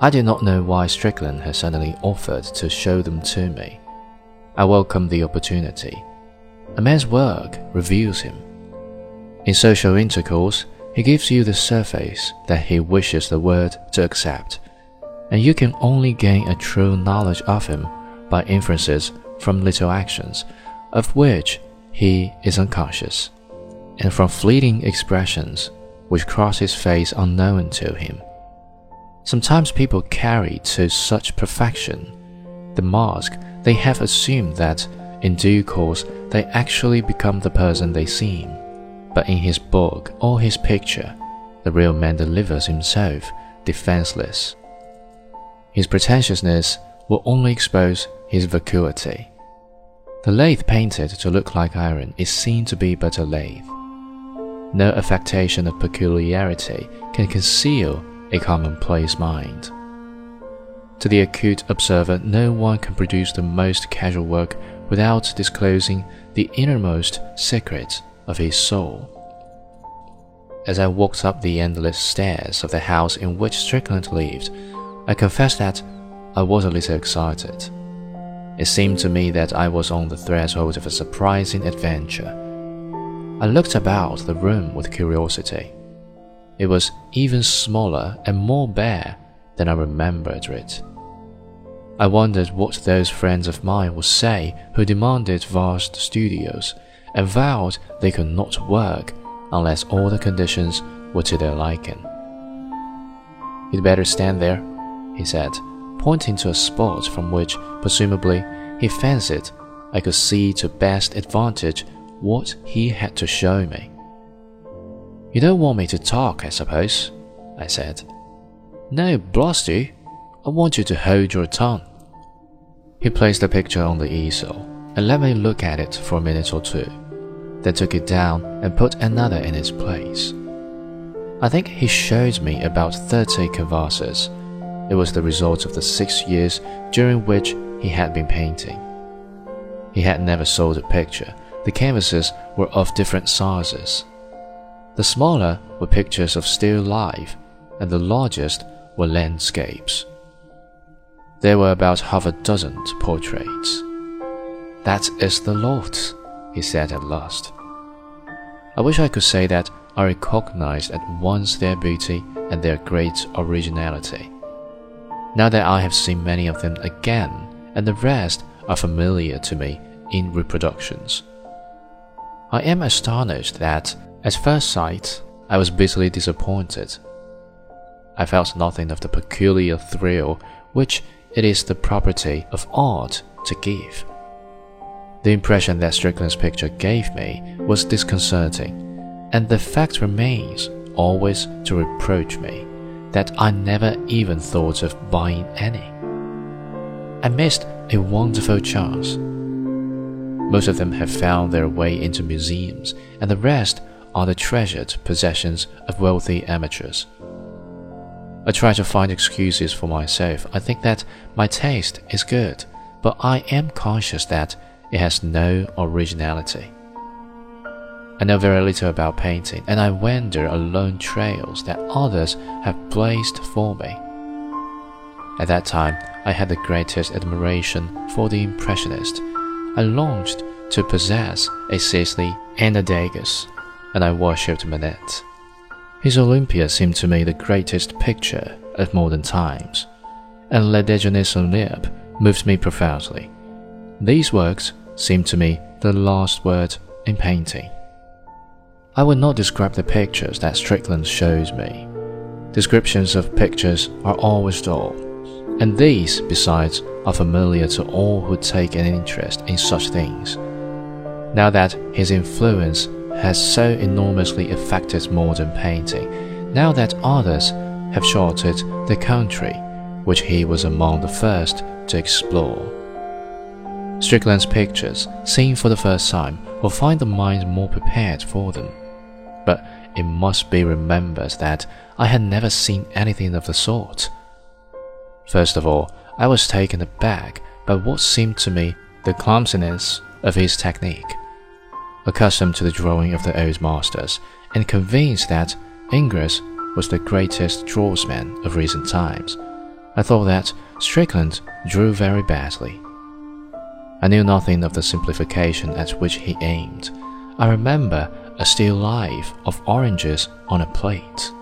I did not know why Strickland had suddenly offered to show them to me. I welcomed the opportunity. A man's work reveals him. In social intercourse, he gives you the surface that he wishes the world to accept, and you can only gain a true knowledge of him by inferences from little actions, of which he is unconscious and from fleeting expressions which cross his face unknown to him. Sometimes people carry to such perfection the mask they have assumed that in due course they actually become the person they seem. But in his book or his picture, the real man delivers himself defenseless. His pretentiousness will only expose his vacuity. The lathe painted to look like iron is seen to be but a lathe. No affectation of peculiarity can conceal a commonplace mind. To the acute observer, no one can produce the most casual work without disclosing the innermost secrets of his soul. As I walked up the endless stairs of the house in which Strickland lived, I confess that I was a little excited. It seemed to me that I was on the threshold of a surprising adventure I looked about the room with curiosity. It was even smaller and more bare than I remembered it. I wondered what those friends of mine would say who demanded vast studios and vowed they could not work unless all the conditions were to their liking. You'd better stand there, he said, pointing to a spot from which, presumably, he fancied I could see to best advantage what he had to show me. You don't want me to talk, I suppose, I said. No, blast you. I want you to hold your tongue. He placed the picture on the easel and let me look at it for a minute or two, then took it down and put another in its place. I think he showed me about 30 canvases. It was the result of the six years during which he had been painting. He had never sold a picture the canvases were of different sizes. The smaller were pictures of still life, and the largest were landscapes. There were about half a dozen portraits. That is the lot, he said at last. I wish I could say that I recognized at once their beauty and their great originality. Now that I have seen many of them again, and the rest are familiar to me in reproductions. I am astonished that, at first sight, I was bitterly disappointed. I felt nothing of the peculiar thrill which it is the property of art to give. The impression that Strickland's picture gave me was disconcerting, and the fact remains always to reproach me that I never even thought of buying any. I missed a wonderful chance. Most of them have found their way into museums, and the rest are the treasured possessions of wealthy amateurs. I try to find excuses for myself. I think that my taste is good, but I am conscious that it has no originality. I know very little about painting, and I wander along trails that others have blazed for me. At that time, I had the greatest admiration for the Impressionist I longed to possess a Sisley and a Degas, and I worshipped Manet. His Olympia seemed to me the greatest picture of modern times, and Le Déjeuner sans l'herbe moved me profoundly. These works seemed to me the last word in painting. I will not describe the pictures that Strickland shows me. Descriptions of pictures are always dull, and these, besides, are familiar to all who take an interest in such things. Now that his influence has so enormously affected modern painting, now that others have charted the country which he was among the first to explore. Strickland's pictures, seen for the first time, will find the mind more prepared for them. But it must be remembered that I had never seen anything of the sort. First of all, I was taken aback by what seemed to me the clumsiness of his technique. Accustomed to the drawing of the old masters, and convinced that Ingres was the greatest draughtsman of recent times, I thought that Strickland drew very badly. I knew nothing of the simplification at which he aimed. I remember a still life of oranges on a plate,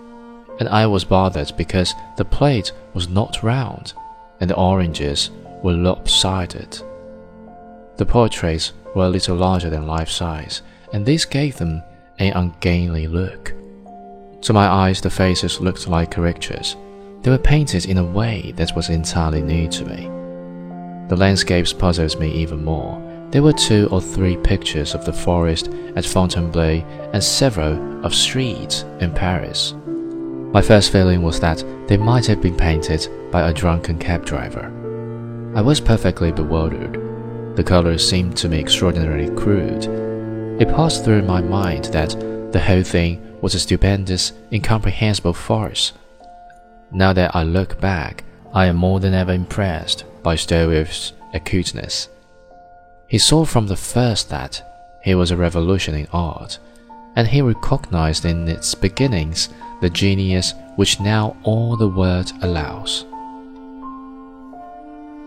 and I was bothered because the plate was not round and the oranges were lopsided. The portraits were a little larger than life size, and this gave them an ungainly look. To my eyes, the faces looked like caricatures. They were painted in a way that was entirely new to me. The landscapes puzzled me even more. There were two or three pictures of the forest at Fontainebleau and several of streets in Paris. My first feeling was that they might have been painted by a drunken cab driver. I was perfectly bewildered. The colors seemed to me extraordinarily crude. It passed through my mind that the whole thing was a stupendous, incomprehensible farce. Now that I look back, I am more than ever impressed by Stroeve's acuteness. He saw from the first that he was a revolution in art, and he recognized in its beginnings the genius which now all the world allows.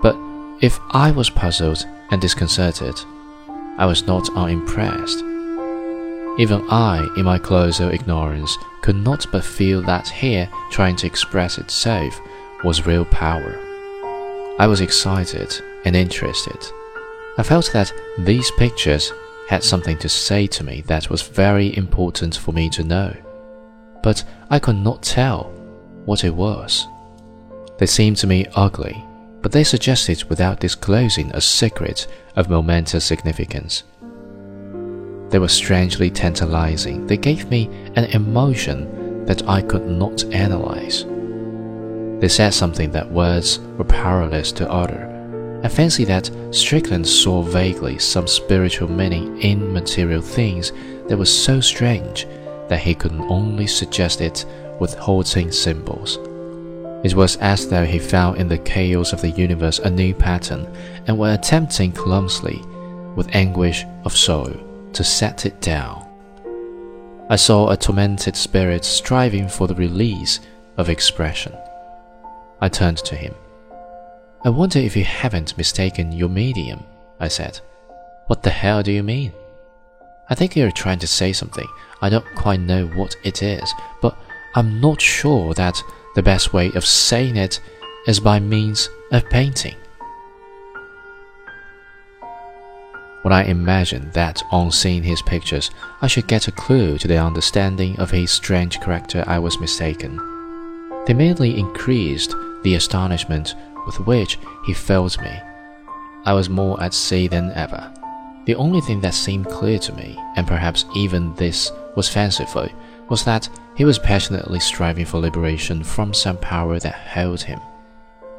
But if I was puzzled and disconcerted, I was not unimpressed. Even I, in my closer ignorance, could not but feel that here, trying to express itself, was real power. I was excited and interested. I felt that these pictures had something to say to me that was very important for me to know but I could not tell what it was. They seemed to me ugly, but they suggested without disclosing a secret of momentous significance. They were strangely tantalizing. They gave me an emotion that I could not analyze. They said something that words were powerless to utter. I fancy that Strickland saw vaguely some spiritual meaning in material things that was so strange that he could only suggest it with halting symbols. It was as though he found in the chaos of the universe a new pattern and were attempting clumsily, with anguish of soul, to set it down. I saw a tormented spirit striving for the release of expression. I turned to him. I wonder if you haven't mistaken your medium, I said. What the hell do you mean? I think you're trying to say something. I don't quite know what it is, but I'm not sure that the best way of saying it is by means of painting. When I imagined that on seeing his pictures I should get a clue to the understanding of his strange character, I was mistaken. They merely increased the astonishment with which he filled me. I was more at sea than ever. The only thing that seemed clear to me, and perhaps even this was fanciful, was that he was passionately striving for liberation from some power that held him.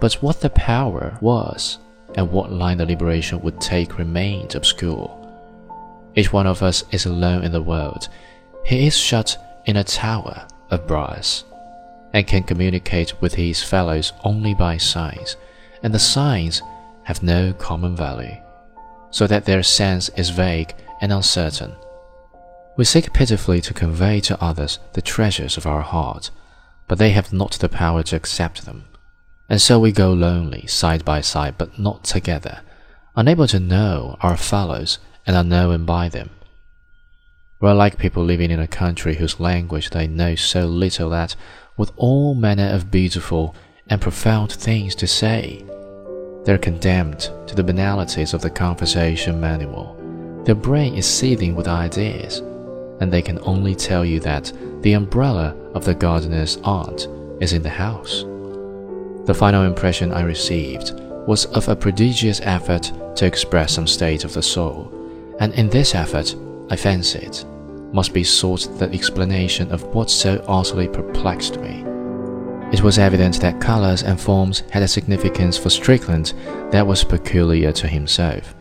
But what the power was, and what line the liberation would take remained obscure. Each one of us is alone in the world. He is shut in a tower of brass, and can communicate with his fellows only by signs, and the signs have no common value so that their sense is vague and uncertain. We seek pitifully to convey to others the treasures of our heart, but they have not the power to accept them. And so we go lonely, side by side, but not together, unable to know our fellows and unknown by them. We are like people living in a country whose language they know so little that, with all manner of beautiful and profound things to say, they're condemned to the banalities of the conversation manual. Their brain is seething with ideas, and they can only tell you that the umbrella of the gardener's aunt is in the house. The final impression I received was of a prodigious effort to express some state of the soul, and in this effort, I fancied, must be sought the explanation of what so utterly perplexed me. It was evident that colors and forms had a significance for Strickland that was peculiar to himself.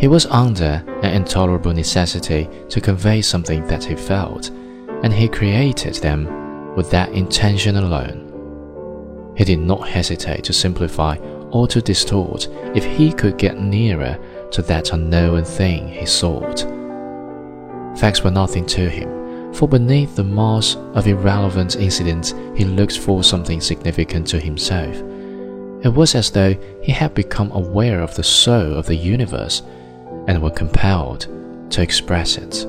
He was under an intolerable necessity to convey something that he felt, and he created them with that intention alone. He did not hesitate to simplify or to distort if he could get nearer to that unknown thing he sought. Facts were nothing to him, for beneath the mass of irrelevant incidents he looked for something significant to himself. It was as though he had become aware of the soul of the universe and were compelled to express it.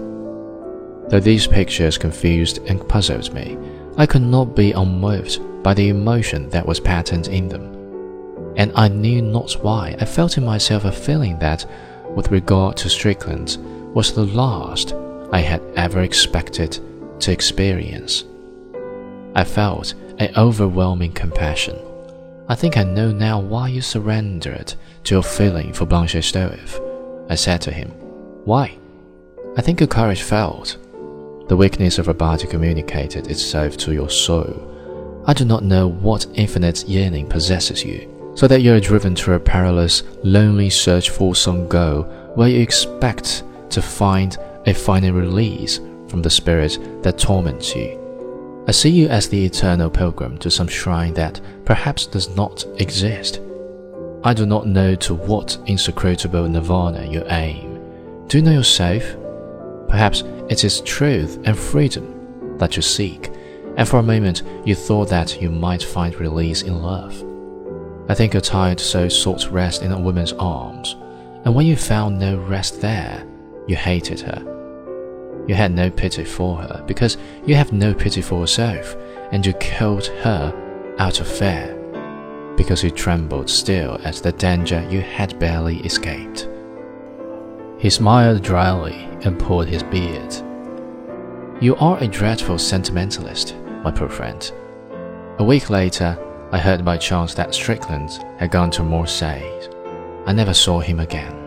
Though these pictures confused and puzzled me, I could not be unmoved by the emotion that was patent in them. And I knew not why I felt in myself a feeling that, with regard to Strickland, was the last I had ever expected to experience. I felt an overwhelming compassion. I think I know now why you surrendered to your feeling for Blanche Stroeve. I said to him, Why? I think your courage failed. The weakness of your body communicated itself to your soul. I do not know what infinite yearning possesses you, so that you are driven to a perilous, lonely search for some goal where you expect to find a final release from the spirit that torments you. I see you as the eternal pilgrim to some shrine that perhaps does not exist. I do not know to what insecrutable nirvana you aim. Do you know yourself? Perhaps it is truth and freedom that you seek, and for a moment you thought that you might find release in love. I think your tired soul sought rest in a woman's arms, and when you found no rest there, you hated her. You had no pity for her because you have no pity for yourself, and you killed her out of fear because you trembled still at the danger you had barely escaped. He smiled dryly and pulled his beard. You are a dreadful sentimentalist, my poor friend. A week later, I heard by chance that Strickland had gone to Marseille. I never saw him again.